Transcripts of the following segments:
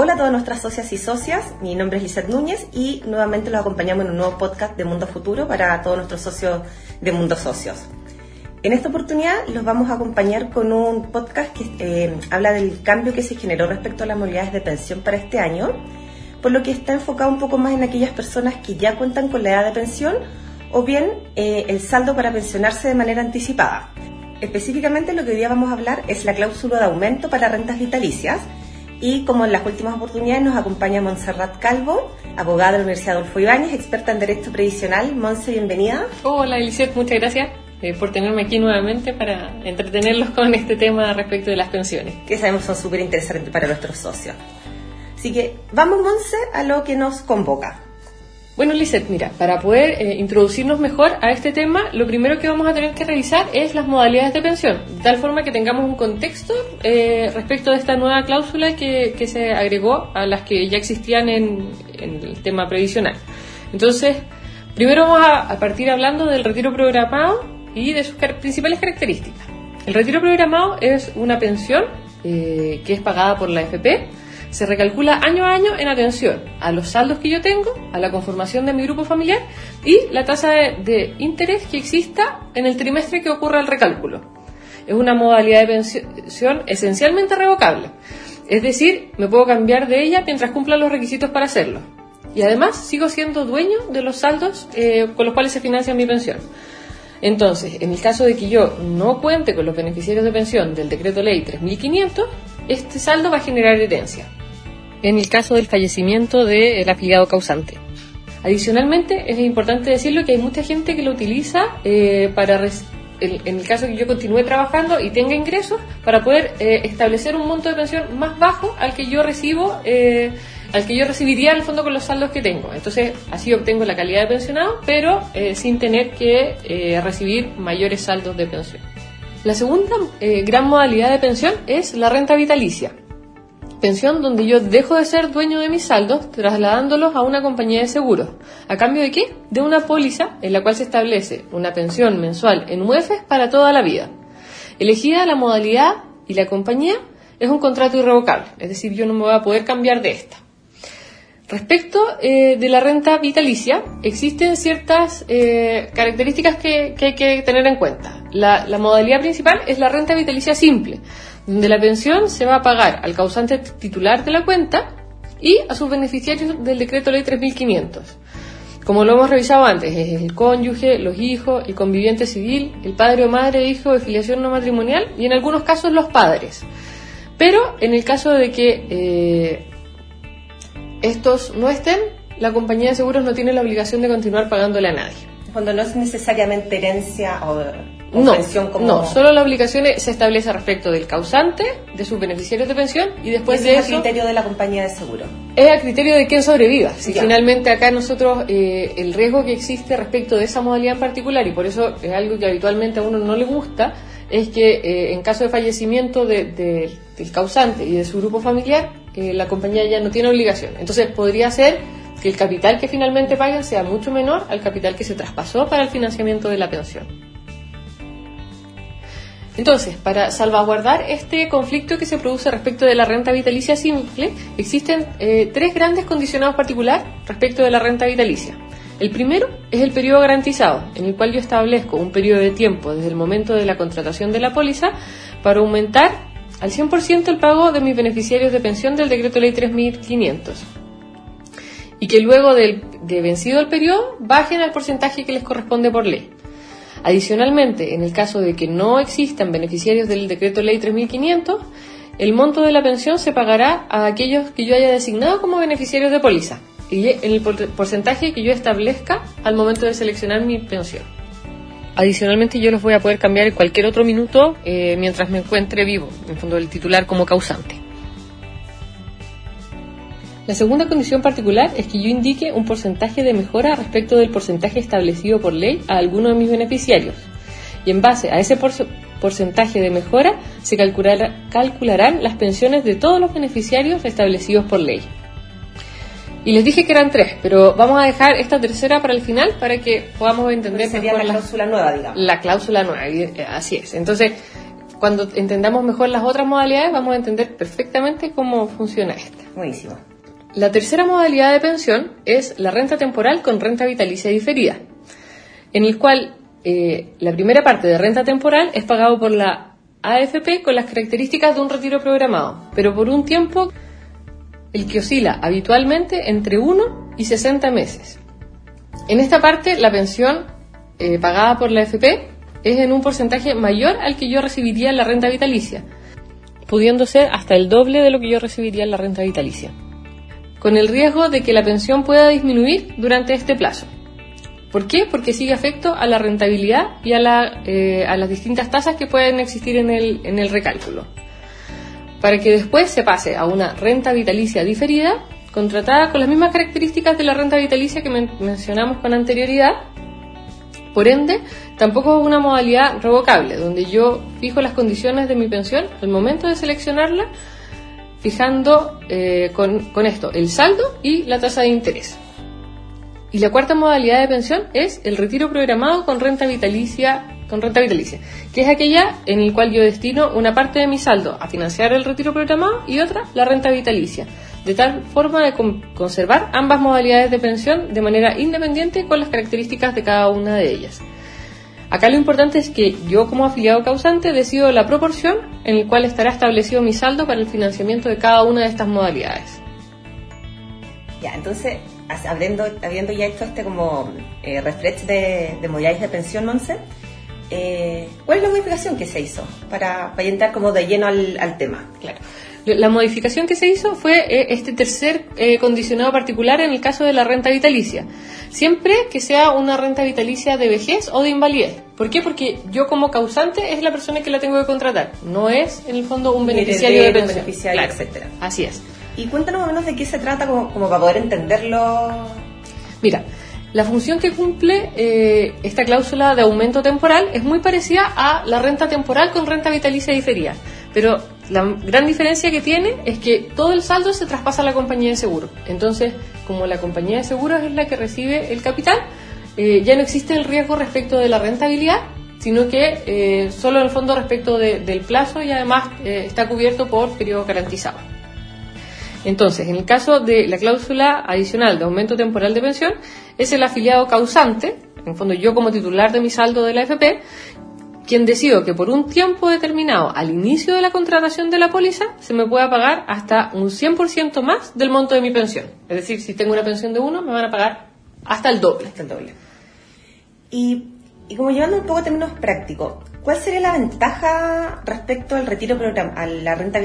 Hola a todas nuestras socias y socias, mi nombre es Lizeth Núñez y nuevamente los acompañamos en un nuevo podcast de Mundo Futuro para todos nuestros socios de Mundo Socios. En esta oportunidad los vamos a acompañar con un podcast que eh, habla del cambio que se generó respecto a las modalidades de pensión para este año, por lo que está enfocado un poco más en aquellas personas que ya cuentan con la edad de pensión o bien eh, el saldo para pensionarse de manera anticipada. Específicamente lo que hoy día vamos a hablar es la cláusula de aumento para rentas vitalicias y como en las últimas oportunidades nos acompaña Montserrat Calvo, abogada de la Universidad Adolfo Ibáñez, experta en Derecho Previsional. Monse, bienvenida. Hola Eliseth, muchas gracias eh, por tenerme aquí nuevamente para entretenerlos con este tema respecto de las pensiones. Que sabemos son súper interesantes para nuestros socios. Así que vamos, Monse, a lo que nos convoca. Bueno, Lizeth, mira, para poder eh, introducirnos mejor a este tema, lo primero que vamos a tener que revisar es las modalidades de pensión, de tal forma que tengamos un contexto eh, respecto de esta nueva cláusula que, se agregó a las que ya existían en, el tema previsional. Entonces, primero vamos a, partir hablando del retiro programado y de sus principales características. El retiro programado es una pensión eh, que es pagada por la FP se recalcula año a año en atención a los saldos que yo tengo, a la conformación de mi grupo familiar y la tasa de, interés que exista en el trimestre que ocurra el recálculo. Es una modalidad de pensión esencialmente revocable. Es decir, me puedo cambiar de ella mientras cumpla los requisitos para hacerlo. Y además sigo siendo dueño de los saldos eh, con los cuales se financia mi pensión. Entonces, en el caso de que yo no cuente con los beneficiarios de pensión del decreto ley 3500, este saldo va a generar herencia en el caso del fallecimiento del afiliado causante. Adicionalmente, es importante decirlo que hay mucha gente que lo utiliza eh, para, en, el caso que yo continúe trabajando y tenga ingresos, para poder eh, establecer un monto de pensión más bajo al que yo recibo, eh, al que yo recibiría en el fondo con los saldos que tengo. Entonces, así obtengo la calidad de pensionado, pero sin tener que recibir mayores saldos de pensión. La segunda gran modalidad de pensión es la renta vitalicia pensión donde yo dejo de ser dueño de mis saldos trasladándolos a una compañía de seguros. ¿A cambio de qué? De una póliza en la cual se establece una pensión mensual en UEFs para toda la vida. Elegida la modalidad y la compañía es un contrato irrevocable, es decir, yo no me voy a poder cambiar de esta. Respecto eh, de la renta vitalicia, existen ciertas eh, características que, hay que tener en cuenta. La modalidad principal es la renta vitalicia simple, donde la pensión se va a pagar al causante titular de la cuenta y a sus beneficiarios del decreto ley 3500. Como lo hemos revisado antes, es el cónyuge, los hijos, el conviviente civil, el padre o madre, hijo de filiación no matrimonial y en algunos casos los padres. Pero en el caso de que eh, estos no estén, la compañía de seguros no tiene la obligación de continuar pagándole a nadie. Cuando no es necesariamente herencia o no, no, solo la obligación se establece respecto del causante, de sus beneficiarios de pensión y después de eso... Es a criterio de la compañía de seguro. Es a criterio de quien sobreviva. Si finalmente acá nosotros eh, el riesgo que existe respecto de esa modalidad en particular, y por eso es algo que habitualmente a uno no le gusta, es que eh, en caso de fallecimiento del causante y de su grupo familiar, eh, la compañía ya no tiene obligación. Entonces podría ser que el capital que finalmente paguen sea mucho menor al capital que se traspasó para el financiamiento de la pensión. Entonces, para salvaguardar este conflicto que se produce respecto de la renta vitalicia simple, existen eh, tres grandes condicionados particulares respecto de la renta vitalicia. El primero es el periodo garantizado, en el cual yo establezco un periodo de tiempo desde el momento de la contratación de la póliza para aumentar al 100% el pago de mis beneficiarios de pensión del decreto ley 3500 y que luego de vencido el periodo bajen al porcentaje que les corresponde por ley. Adicionalmente, en el caso de que no existan beneficiarios del decreto ley 3500, el monto de la pensión se pagará a aquellos que yo haya designado como beneficiarios de póliza y en el porcentaje que yo establezca al momento de seleccionar mi pensión. Adicionalmente, yo los voy a poder cambiar en cualquier otro minuto eh, mientras me encuentre vivo, en fondo del titular como causante. La segunda condición particular es que yo indique un porcentaje de mejora respecto del porcentaje establecido por ley a alguno de mis beneficiarios. Y en base a ese porcentaje de mejora se calcularán las pensiones de todos los beneficiarios establecidos por ley. Y les dije que eran tres, pero vamos a dejar esta tercera para el final para que podamos entender. Sería la cláusula nueva, digamos. La cláusula nueva, así es. Entonces, cuando entendamos mejor las otras modalidades, vamos a entender perfectamente cómo funciona esta. Buenísimo. La tercera modalidad de pensión es la renta temporal con renta vitalicia diferida, en el cual eh, la primera parte de renta temporal es pagado por la AFP con las características de un retiro programado, pero por un tiempo el que oscila habitualmente entre 1 y 60 meses. En esta parte, la pensión eh, pagada por la AFP es en un porcentaje mayor al que yo recibiría en la renta vitalicia, pudiendo ser hasta el doble de lo que yo recibiría en la renta vitalicia, con el riesgo de que la pensión pueda disminuir durante este plazo. ¿Por qué? Porque sigue afecto a la rentabilidad y a, la, eh, a las distintas tasas que pueden existir en el, en el recálculo. Para que después se pase a una renta vitalicia diferida, contratada con las mismas características de la renta vitalicia que mencionamos con anterioridad, por ende, tampoco es una modalidad revocable, donde yo fijo las condiciones de mi pensión al momento de seleccionarla, fijando eh, con, con esto el saldo y la tasa de interés. Y la cuarta modalidad de pensión es el retiro programado con renta vitalicia, con renta vitalicia, que es aquella en el cual yo destino una parte de mi saldo a financiar el retiro programado y otra la renta vitalicia de tal forma de conservar ambas modalidades de pensión de manera independiente con las características de cada una de ellas. Acá lo importante es que yo como afiliado causante decido la proporción en la cual estará establecido mi saldo para el financiamiento de cada una de estas modalidades. Ya, entonces, habiendo, habiendo ya hecho este como eh, refresh de, modalidades de pensión, Monse, eh, ¿cuál es la modificación que se hizo para, para entrar como de lleno al, al tema? Claro. La modificación que se hizo fue eh, este tercer eh, condicionado particular en el caso de la renta vitalicia. Siempre que sea una renta vitalicia de vejez o de invalidez. ¿Por qué? Porque yo como causante es la persona que la tengo que contratar. No es, en el fondo, un beneficiario de pensión. Beneficiario, etcétera. Así es. Y cuéntanos más o menos de qué se trata como, para poder entenderlo. Mira, la función que cumple eh, esta cláusula de aumento temporal es muy parecida a la renta temporal con renta vitalicia diferida. Pero la gran diferencia que tiene es que todo el saldo se traspasa a la compañía de seguro. Entonces, como la compañía de seguros es la que recibe el capital, eh, ya no existe el riesgo respecto de la rentabilidad, sino que eh, solo en el fondo respecto del plazo y además eh, está cubierto por periodo garantizado. Entonces, en el caso de la cláusula adicional de aumento temporal de pensión, es el afiliado causante, en el fondo yo como titular de mi saldo de la AFP, quien decido que por un tiempo determinado al inicio de la contratación de la póliza se me pueda pagar hasta un 100% más del monto de mi pensión. Es decir, si tengo una pensión de uno, me van a pagar hasta el doble. Hasta el doble. Y, como llevando un poco términos prácticos, ¿cuál sería la ventaja respecto al retiro programa, a la renta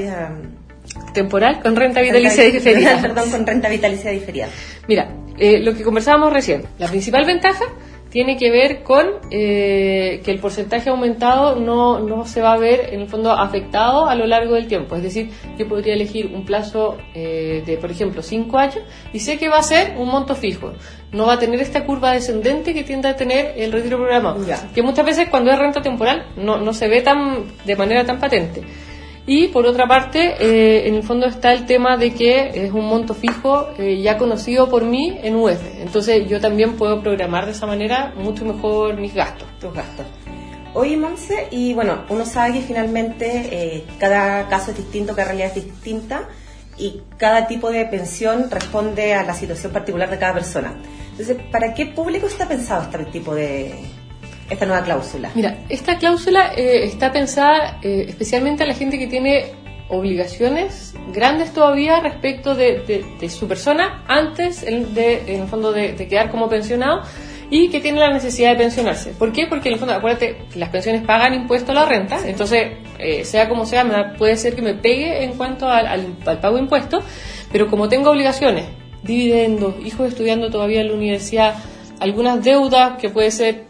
temporal con renta vitalicia diferida? Perdón, con renta vitalicia diferida. Mira, eh, lo que conversábamos recién, la principal ventaja tiene que ver con eh, que el porcentaje aumentado no, no, se va a ver en el fondo afectado a lo largo del tiempo. Es decir, yo podría elegir un plazo eh, de, por ejemplo, 5 años y sé que va a ser un monto fijo. No va a tener esta curva descendente que tiende a tener el retiro programado. Que muchas veces cuando es renta temporal no, no se ve tan de manera tan patente. Y por otra parte, eh, en el fondo está el tema de que es un monto fijo eh, ya conocido por mí en UF. Entonces yo también puedo programar de esa manera mucho mejor mis gastos. Tus gastos. Oye, Monse, y bueno, uno sabe que finalmente eh, cada caso es distinto, cada realidad es distinta y cada tipo de pensión responde a la situación particular de cada persona. Entonces, ¿para qué público está pensado este tipo de, esta nueva cláusula? Mira, esta cláusula eh, está pensada eh, especialmente a la gente que tiene obligaciones grandes todavía respecto de, su persona antes de, en el fondo de, quedar como pensionado y que tiene la necesidad de pensionarse. ¿Por qué? Porque en el fondo, acuérdate las pensiones pagan impuesto a la renta, entonces, eh, sea como sea, me puede ser que me pegue en cuanto al, al, pago de impuestos, pero como tengo obligaciones, dividendos, hijos estudiando todavía en la universidad, algunas deudas que puede ser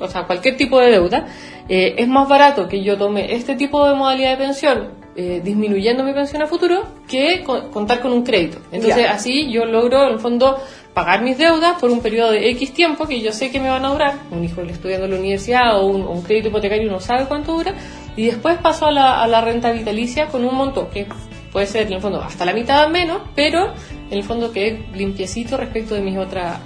o sea, cualquier tipo de deuda, eh, es más barato que yo tome este tipo de modalidad de pensión eh, disminuyendo mi pensión a futuro que contar con un crédito. Entonces así yo logro en el fondo pagar mis deudas por un periodo de X tiempo que yo sé que me van a durar, un hijo estudiando en la universidad o un, crédito hipotecario no sabe cuánto dura, y después paso a la, a la renta vitalicia con un monto que puede ser en el fondo hasta la mitad menos, pero en el fondo que es limpiecito respecto de mis otras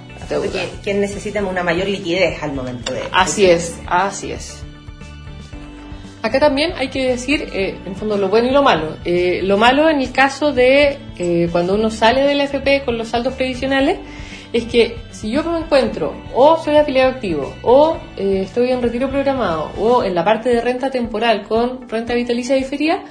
¿Quién necesita una mayor liquidez al momento de... Así es, así es. acá también hay que decir, eh, en fondo, lo bueno y lo malo. Eh, lo malo en el caso de eh, cuando uno sale del FP con los saldos previsionales es que si yo me encuentro o soy afiliado activo o estoy en retiro programado o en la parte de renta temporal con renta vitalicia diferida,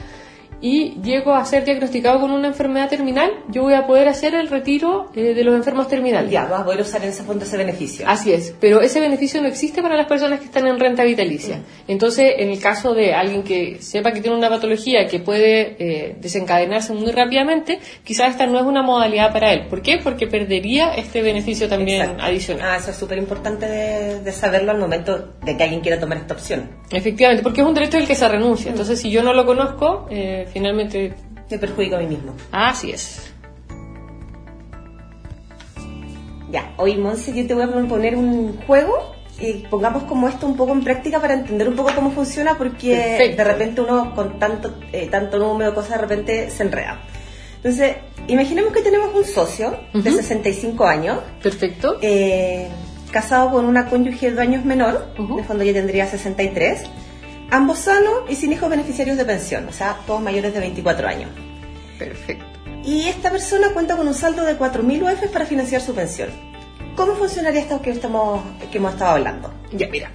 y llego a ser diagnosticado con una enfermedad terminal, yo voy a poder hacer el retiro eh, de los enfermos terminales. Ya, vas a poder usar en ese fondo ese beneficio. Así es, pero ese beneficio no existe para las personas que están en renta vitalicia. Mm. Entonces, en el caso de alguien que sepa que tiene una patología que puede eh, desencadenarse muy rápidamente, quizás esta no es una modalidad para él. ¿Por qué? Porque perdería este beneficio también adicional. Ah, eso es súper importante de, saberlo al momento de que alguien quiera tomar esta opción. Efectivamente, porque es un derecho al que se renuncia. Mm. Entonces, si yo no lo conozco, eh, finalmente... Me perjudico a mí mismo. Así es. Ya, hoy Monse, yo te voy a proponer un juego y pongamos como esto un poco en práctica para entender un poco cómo funciona porque de repente uno con tanto, eh, tanto número de cosas de repente se enreda. Entonces, imaginemos que tenemos un socio de 65 años. Perfecto. Eh, casado con una cónyuge de años menor, de fondo ya tendría 63 ambos sanos y sin hijos beneficiarios de pensión, o sea, todos mayores de 24 años. Perfecto. Y esta persona cuenta con un saldo de 4.000 UF para financiar su pensión. ¿Cómo funcionaría esto que, estamos, que hemos estado hablando? Ya, mira.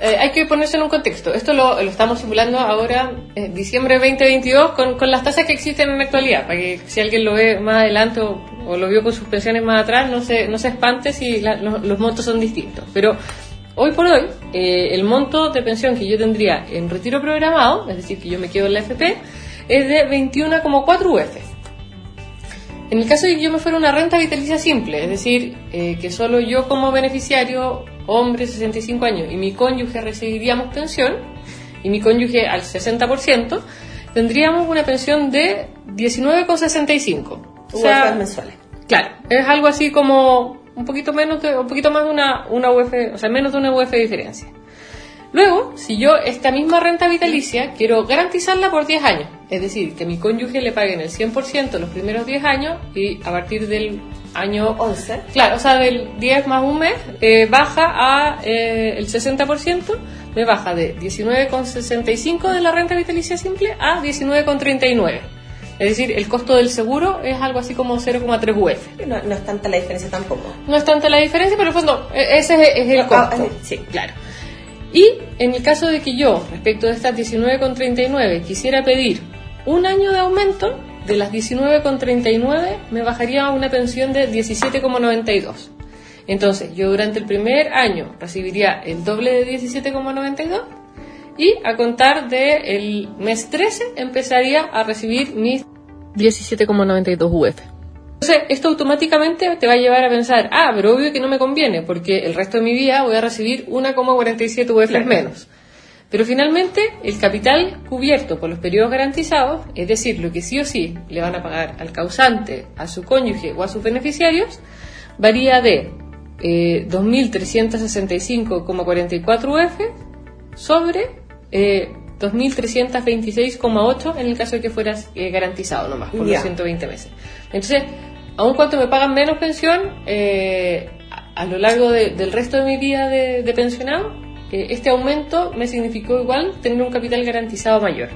Eh, hay que ponerse en un contexto. Esto lo, estamos simulando ahora, en eh, diciembre 2022, con, con, las tasas que existen en la actualidad, para que si alguien lo ve más adelante o, lo vio con sus pensiones más atrás, no se, no se espante si los, los montos son distintos. Pero Hoy por hoy, eh, el monto de pensión que yo tendría en retiro programado, es decir, que yo me quedo en la FP, es de 21,4 UF. En el caso de que yo me fuera una renta vitalicia simple, es decir, eh, que solo yo como beneficiario, hombre 65 años, y mi cónyuge recibiríamos pensión, y mi cónyuge al 60%, tendríamos una pensión de 19,65. O sea, mensuales. Claro, es algo así como un poquito menos de, un poquito más de una, una UF, o sea, menos de una UF de diferencia. Luego, si yo esta misma renta vitalicia quiero garantizarla por 10 años, es decir, que mi cónyuge le paguen el 100% los primeros 10 años y a partir del año 11, claro, o sea, del 10 más un mes, eh, baja a eh, el 60%, me baja de 19,65 de la renta vitalicia simple a 19,39. Es decir, el costo del seguro es algo así como 0,3 UF. No, no, es tanta la diferencia tampoco. No es tanta la diferencia, pero en el fondo e, ese es, el costo. Ah, sí, claro. Y en el caso de que yo, respecto de estas 19,39, quisiera pedir un año de aumento, de las 19,39 me bajaría a una pensión de 17,92. Entonces, yo durante el primer año recibiría el doble de 17,92 y a contar del el mes 13 empezaría a recibir mis 17,92 UF. Entonces, esto automáticamente te va a llevar a pensar, ah, pero obvio que no me conviene, porque el resto de mi vida voy a recibir 1,47 UF menos. Pero finalmente, el capital cubierto por los periodos garantizados, es decir, lo que sí o sí le van a pagar al causante, a su cónyuge o a sus beneficiarios, varía de eh, 2.365,44 UF sobre eh, 2.326,8 en el caso de que fueras eh, garantizado nomás por los 120 meses. Entonces, aun cuando me pagan menos pensión, eh, a, lo largo del resto de mi vida de, pensionado, eh, este aumento me significó igual tener un capital garantizado mayor.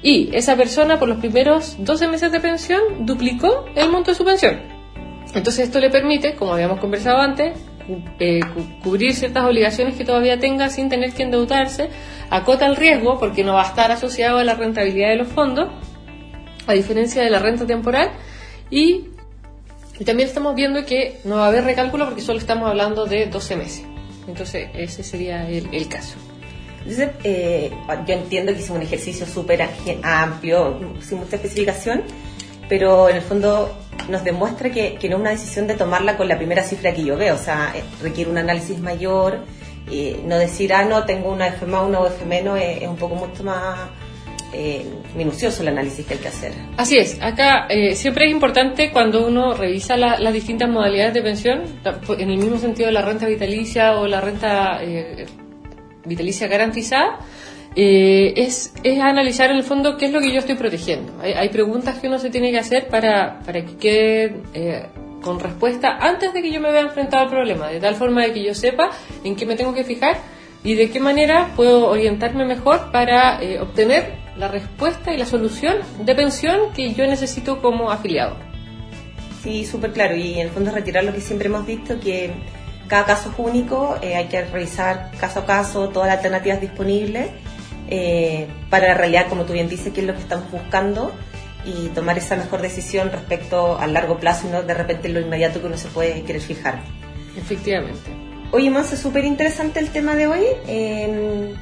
Y esa persona por los primeros 12 meses de pensión duplicó el monto de su pensión. Entonces esto le permite, como habíamos conversado antes, eh, cubrir ciertas obligaciones que todavía tenga sin tener que endeudarse, acota el riesgo porque no va a estar asociado a la rentabilidad de los fondos, a diferencia de la renta temporal, y, también estamos viendo que no va a haber recálculo porque solo estamos hablando de 12 meses. Entonces, ese sería el, caso. Eh, yo entiendo que es un ejercicio súper amplio, sin mucha especificación, pero en el fondo nos demuestra que, que, no es una decisión de tomarla con la primera cifra que yo veo, o sea, eh, requiere un análisis mayor, y no decir, ah, no, tengo una F más, una F menos, es, un poco mucho más eh, minucioso el análisis que hay que hacer. Así es, acá eh, siempre es importante cuando uno revisa las distintas modalidades de pensión, en el mismo sentido de la renta vitalicia o la renta vitalicia garantizada, eh, es, es, analizar en el fondo qué es lo que yo estoy protegiendo. Hay, preguntas que uno se tiene que hacer para, para que quede eh, con respuesta antes de que yo me vea enfrentado al problema, de tal forma de que yo sepa en qué me tengo que fijar y de qué manera puedo orientarme mejor para eh, obtener la respuesta y la solución de pensión que yo necesito como afiliado. Sí, súper claro. Y en el fondo retirar lo que siempre hemos visto, que cada caso es único, hay que revisar caso a caso todas las alternativas disponibles eh, para la realidad, como tú bien dices, qué es lo que estamos buscando y tomar esa mejor decisión respecto al largo plazo y no de repente lo inmediato que uno se puede querer fijar. Efectivamente. Oye, más es súper interesante el tema de hoy. Em,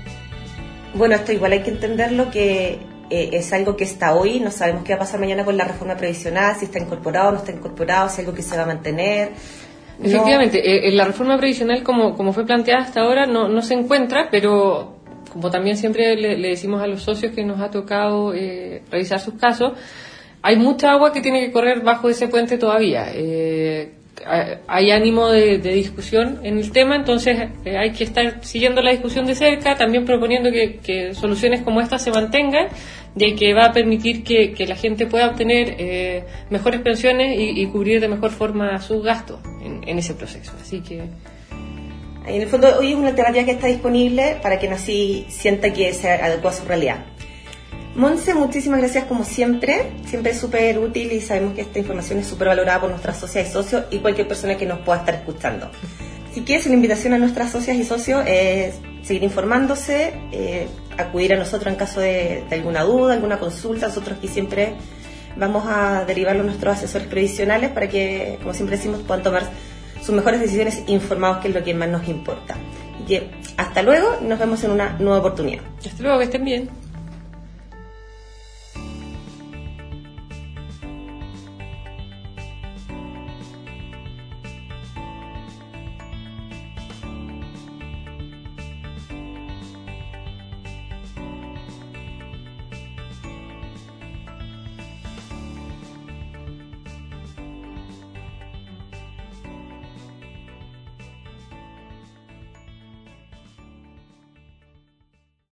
bueno, esto igual hay que entenderlo que eh, es algo que está hoy, no sabemos qué va a pasar mañana con la reforma previsional, si está incorporado o no está incorporado, si es algo que se va a mantener. Efectivamente, eh, en la reforma previsional, como, como fue planteada hasta ahora, no, no se encuentra, pero como también siempre le, decimos a los socios que nos ha tocado eh, revisar sus casos, hay mucha agua que tiene que correr bajo ese puente todavía. Eh, hay ánimo de, discusión en el tema, entonces eh, hay que estar siguiendo la discusión de cerca, también proponiendo que, soluciones como esta se mantengan, de que va a permitir que, la gente pueda obtener eh, mejores pensiones y, cubrir de mejor forma sus gastos en, ese proceso. Así que. En el fondo, hoy es una alternativa que está disponible para quien así sienta que se adecua a su realidad. Monse, muchísimas gracias como siempre. Siempre es súper útil y sabemos que esta información es súper valorada por nuestras socias y socios y cualquier persona que nos pueda estar escuchando. Si quieres, una invitación a nuestras socias y socios es seguir informándose, eh, acudir a nosotros en caso de, alguna duda, alguna consulta. Nosotros aquí siempre vamos a derivarlo a nuestros asesores previsionales para que, como siempre decimos, puedan tomar sus mejores decisiones informados, que es lo que más nos importa. Y que hasta luego, nos vemos en una nueva oportunidad. Hasta luego, que estén bien.